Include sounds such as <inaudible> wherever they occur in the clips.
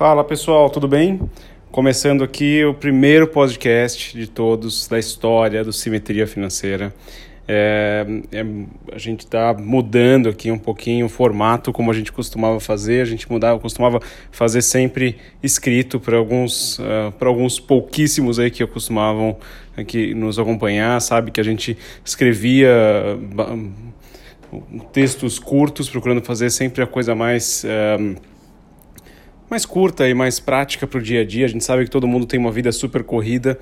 Fala pessoal, tudo bem? Começando aqui o primeiro podcast de todos da história do Simetria Financeira. É, é, a gente está mudando aqui um pouquinho o formato como a gente costumava fazer. A gente mudava, costumava fazer sempre escrito para alguns, uh, para alguns pouquíssimos aí que costumavam aqui nos acompanhar. Sabe que a gente escrevia uh, textos curtos, procurando fazer sempre a coisa mais uh, mais curta e mais prática para o dia a dia. A gente sabe que todo mundo tem uma vida super corrida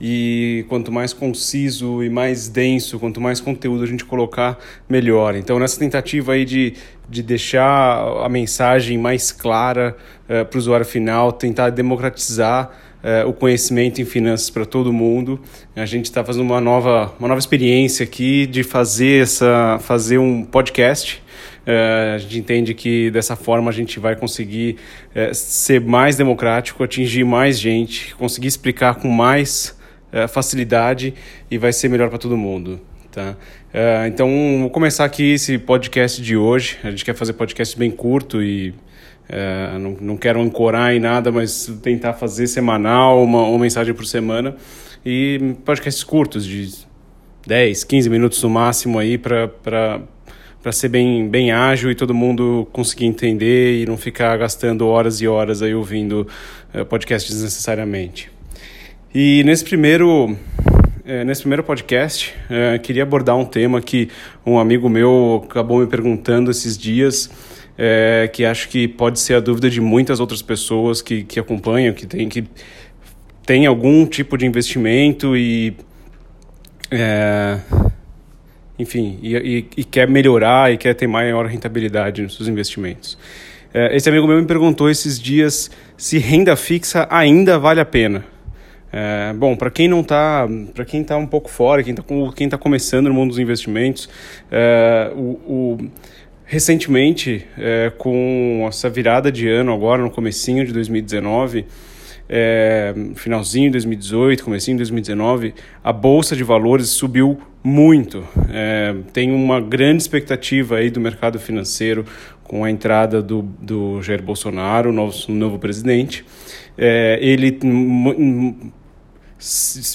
e quanto mais conciso e mais denso, quanto mais conteúdo a gente colocar, melhor. Então, nessa tentativa aí de, de deixar a mensagem mais clara uh, eh, para o usuário final, tentar democratizar uh, o conhecimento em finanças para todo mundo, a gente está fazendo uma nova, uma nova experiência aqui de fazer, essa, fazer um podcast a gente entende que dessa forma a gente vai conseguir uh, ser mais democrático, atingir mais gente, conseguir explicar com mais uh, facilidade e vai ser melhor para todo mundo. Tá? então, vou começar aqui esse podcast de hoje. A gente quer fazer podcast bem curto e não, não quero ancorar em nada, mas tentar fazer semanal, uma, uma mensagem por semana. E podcasts curtos, de 10, 15 minutos no máximo aí para para ser bem, bem ágil e todo mundo conseguir entender e não ficar gastando horas e horas aí ouvindo uh, podcasts desnecessariamente. E nesse primeiro, uh, nesse primeiro podcast, uh, queria abordar um tema que um amigo meu acabou me perguntando esses dias, que acho que pode ser a dúvida de muitas outras pessoas que, que acompanham, que tem, que tem algum tipo de investimento e enfim, e, e, e, quer melhorar e quer ter maior rentabilidade nos seus investimentos. É, esse amigo meu me perguntou esses dias se renda fixa ainda vale a pena. É, bom, para quem não está, para quem está um pouco fora, quem está quem tá começando no mundo dos investimentos, é, o, o, recentemente, é, com essa virada de ano agora, no comecinho de 2019, é, finalzinho de 2018, comecinho de 2019, a bolsa de valores subiu muito. É, tem uma grande expectativa aí do mercado financeiro com a entrada do, do Jair Bolsonaro, nosso novo presidente. É, ele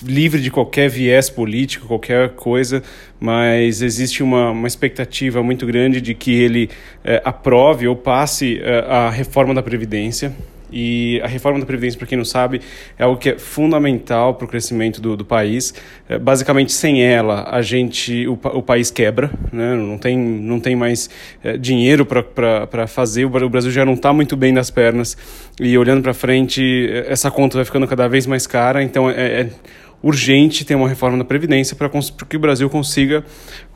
livre de qualquer viés político, qualquer coisa, mas existe uma, uma expectativa muito grande de que ele é, aprove ou passe é, a reforma da Previdência. E a reforma da Previdência, para quem não sabe, é algo que é fundamental para o crescimento do, do país. É, basicamente, sem ela, a gente, o, o país quebra, né? não, tem, não tem mais é, dinheiro para fazer. O Brasil já não está muito bem das pernas. E olhando para frente, é, essa conta vai ficando cada vez mais cara. Então, é, é urgente ter uma reforma da Previdência para que o Brasil consiga.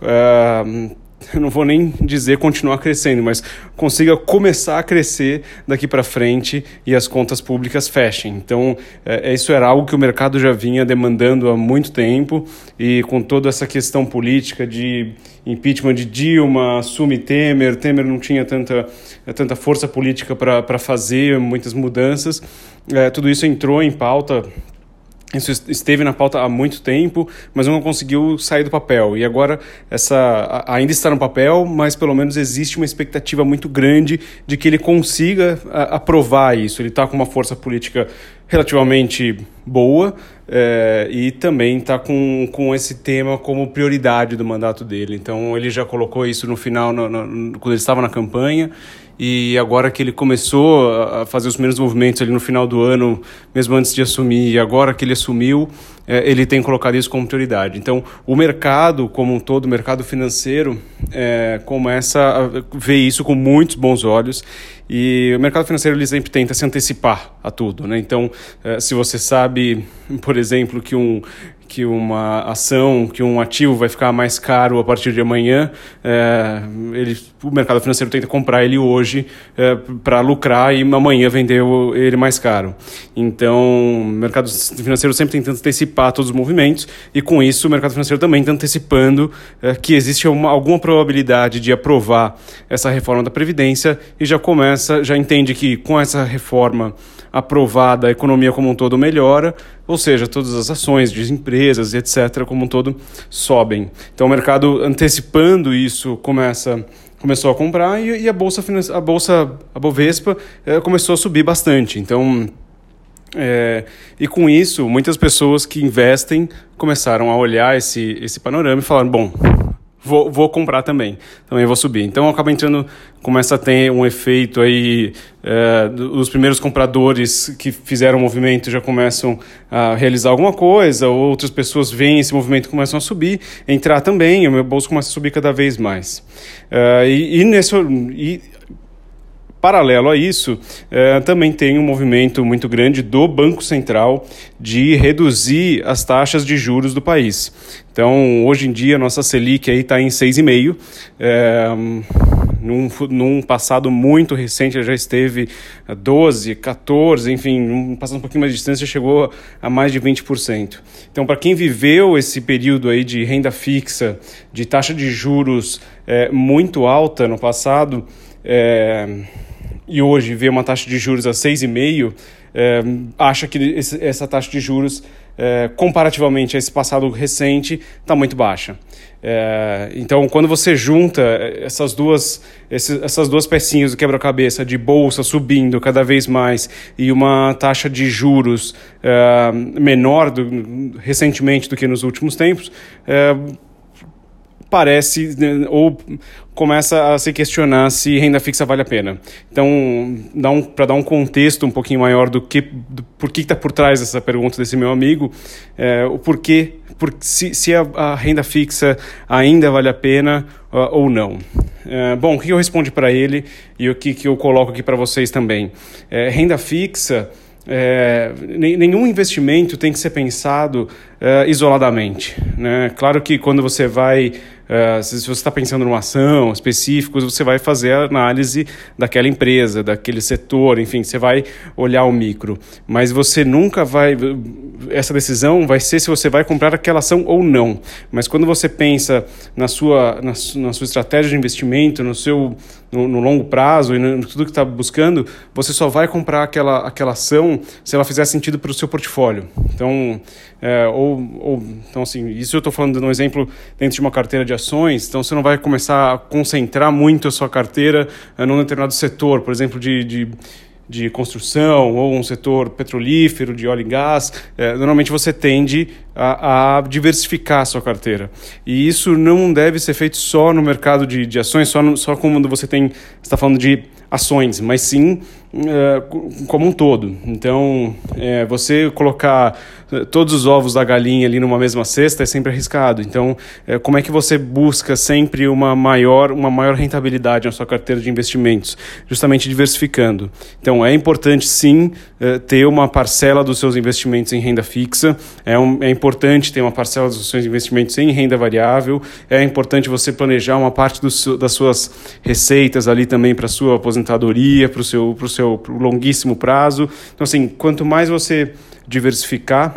Uh, <laughs> eu não vou nem dizer continuar crescendo, mas consiga começar a crescer daqui para frente e as contas públicas fechem. Então, é, isso era algo que o mercado já vinha demandando há muito tempo e com toda essa questão política de impeachment de Dilma, assume Temer, Temer não tinha tanta, tanta força política para fazer muitas mudanças, é, tudo isso entrou em pauta isso esteve na pauta há muito tempo, mas não conseguiu sair do papel. E agora essa ainda está no papel, mas pelo menos existe uma expectativa muito grande de que ele consiga aprovar isso. Ele está com uma força política relativamente boa é, e também está com, com esse tema como prioridade do mandato dele. Então ele já colocou isso no final, no, no, quando ele estava na campanha, e agora que ele começou a fazer os primeiros movimentos ali no final do ano, mesmo antes de assumir, e agora que ele assumiu, é, ele tem colocado isso como prioridade. Então, o mercado como um todo, o mercado financeiro, é, começa a ver isso com muitos bons olhos e o mercado financeiro ele sempre tenta se antecipar a tudo. Né? Então, é, se você sabe, por exemplo, que um, que uma ação, que um ativo vai ficar mais caro a partir de amanhã, é, ele, o mercado financeiro tenta comprar ele hoje é, para lucrar e amanhã vender ele mais caro. Então, o mercado financeiro sempre tenta antecipar todos os movimentos e com isso o mercado financeiro também está antecipando é, que existe uma, alguma probabilidade de aprovar essa reforma da Previdência e já começa, já entende que com essa reforma aprovada, a economia como um todo melhora, ou seja, todas as ações de empresas, etc., como um todo sobem. Então, o mercado antecipando isso começa começou a comprar e, e a bolsa a bolsa a Bovespa é, começou a subir bastante. Então é, e com isso, muitas pessoas que investem começaram a olhar esse, esse panorama e falaram: bom, vou, vou comprar também, também vou subir. Então acaba entrando, começa a ter um efeito aí, é, os primeiros compradores que fizeram o movimento já começam a realizar alguma coisa, outras pessoas veem esse movimento e começam a subir, entrar também, o meu bolso começa a subir cada vez mais. É, e, e, nesse, e Paralelo a isso, eh, também tem um movimento muito grande do Banco Central de reduzir as taxas de juros do país. Então, hoje em dia, nossa Selic está em 6,5%. É, num, num passado muito recente, já esteve a 12, 14, enfim, passando um pouquinho mais de distância, chegou a mais de 20%. Então, para quem viveu esse período aí de renda fixa, de taxa de juros é, muito alta no passado, é, e hoje vê uma taxa de juros a 6,5%, é, acha que esse, essa taxa de juros, é, comparativamente a esse passado recente, está muito baixa. É, então, quando você junta essas duas, esses, essas duas pecinhas do quebra-cabeça de bolsa subindo cada vez mais e uma taxa de juros é, menor do, recentemente do que nos últimos tempos, é, parece né, ou começa a se questionar se renda fixa vale a pena. Então, um, para dar um contexto um pouquinho maior do que do, por que está por trás dessa pergunta desse meu amigo, é, o porquê, por, se, se a, a, renda fixa ainda vale a pena uh, ou não. É, bom, o que eu respondo para ele e o que, que eu coloco aqui para vocês também? É, renda fixa é, nenhum investimento tem que ser pensado é, isoladamente. Né? Claro que quando você vai Uh, se você está pensando numa ação específica, você vai fazer a análise daquela empresa, daquele setor, enfim, você vai olhar o micro. Mas você nunca vai. Essa decisão vai ser se você vai comprar aquela ação ou não. Mas quando você pensa na sua, na, na sua estratégia de investimento, no seu no, no longo prazo e no, tudo que está buscando, você só vai comprar aquela, aquela ação se ela fizer sentido para o seu portfólio. Então, é, ou, ou, então assim, isso eu estou falando de um exemplo dentro de uma carteira de ações, então você não vai começar a concentrar muito a sua carteira é, num determinado setor, por exemplo, de, de de construção ou um setor petrolífero, de óleo e gás, é, normalmente você tende a, a, diversificar a sua carteira. E isso não deve ser feito só no mercado de, de ações, só, no, só quando você tem está falando de ações, mas sim é, como um todo. Então, é, você colocar é, todos os ovos da galinha ali numa mesma cesta é sempre arriscado. Então, é, como é que você busca sempre uma maior, uma maior rentabilidade na sua carteira de investimentos? Justamente diversificando. Então, é importante sim ter uma parcela dos seus investimentos em renda fixa, é, um, é importante ter uma parcela dos seus investimentos em renda variável, é importante você planejar uma parte do, das suas receitas ali também para sua aposentadoria aposentadoria, para o seu, pro seu pro longuíssimo prazo. Então, assim, quanto mais você diversificar,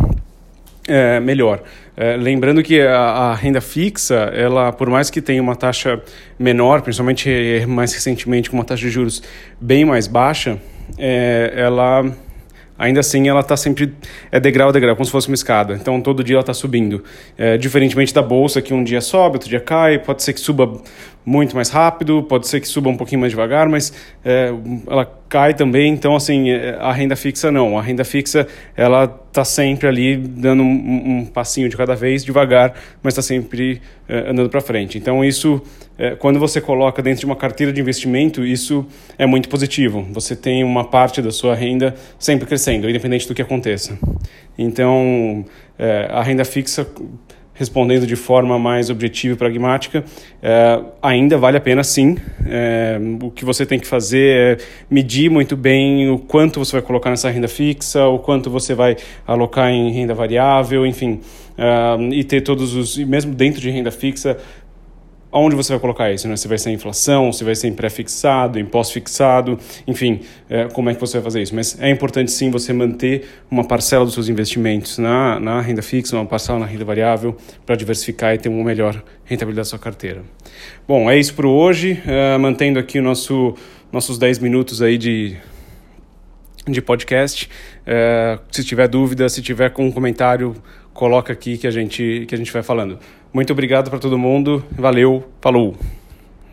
é, melhor. É, lembrando que a, a, renda fixa, ela, por mais que tenha uma taxa menor, principalmente mais recentemente com uma taxa de juros bem mais baixa, é, ela ainda assim ela está sempre é degrau a degrau, como se fosse uma escada. Então todo dia ela está subindo. É, diferentemente da bolsa, que um dia sobe, outro dia cai, pode ser que suba muito mais rápido, pode ser que suba um pouquinho mais devagar, mas é, ela cai também. Então, assim, é, a renda fixa não. A renda fixa, ela está sempre ali dando um, um, passinho de cada vez, devagar, mas está sempre é, andando para frente. Então, isso, é, quando você coloca dentro de uma carteira de investimento, isso é muito positivo. Você tem uma parte da sua renda sempre crescendo, independente do que aconteça. Então, é, a renda fixa respondendo de forma mais objetiva e pragmática, é, ainda vale a pena sim. É, o que você tem que fazer é medir muito bem o quanto você vai colocar nessa renda fixa, o quanto você vai alocar em renda variável, enfim, é, e ter todos os, mesmo dentro de renda fixa, Onde você vai colocar isso? Né? Se vai ser inflação, se vai ser em pré-fixado, em pós-fixado, enfim, é, como é que você vai fazer isso? Mas é importante sim você manter uma parcela dos seus investimentos na, na renda fixa, uma parcela na renda variável, para diversificar e ter uma melhor rentabilidade da sua carteira. Bom, é isso por hoje. Uh, mantendo aqui o nosso, nossos 10 minutos aí de de podcast. Uh, se tiver dúvida, se tiver com um comentário, coloca aqui que a gente, que a gente vai falando. Muito obrigado para todo mundo. Valeu, falou!